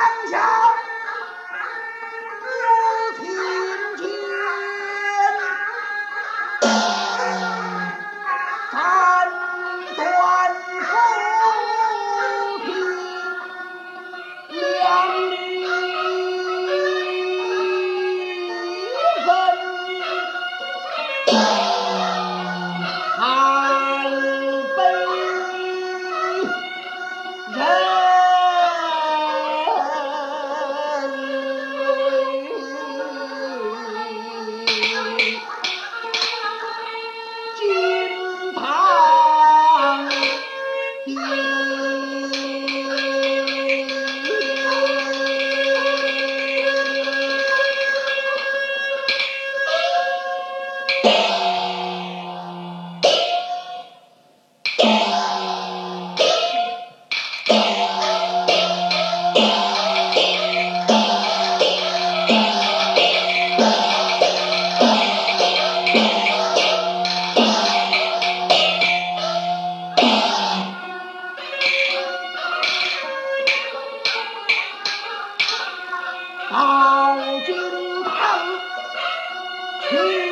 安详 Yeah.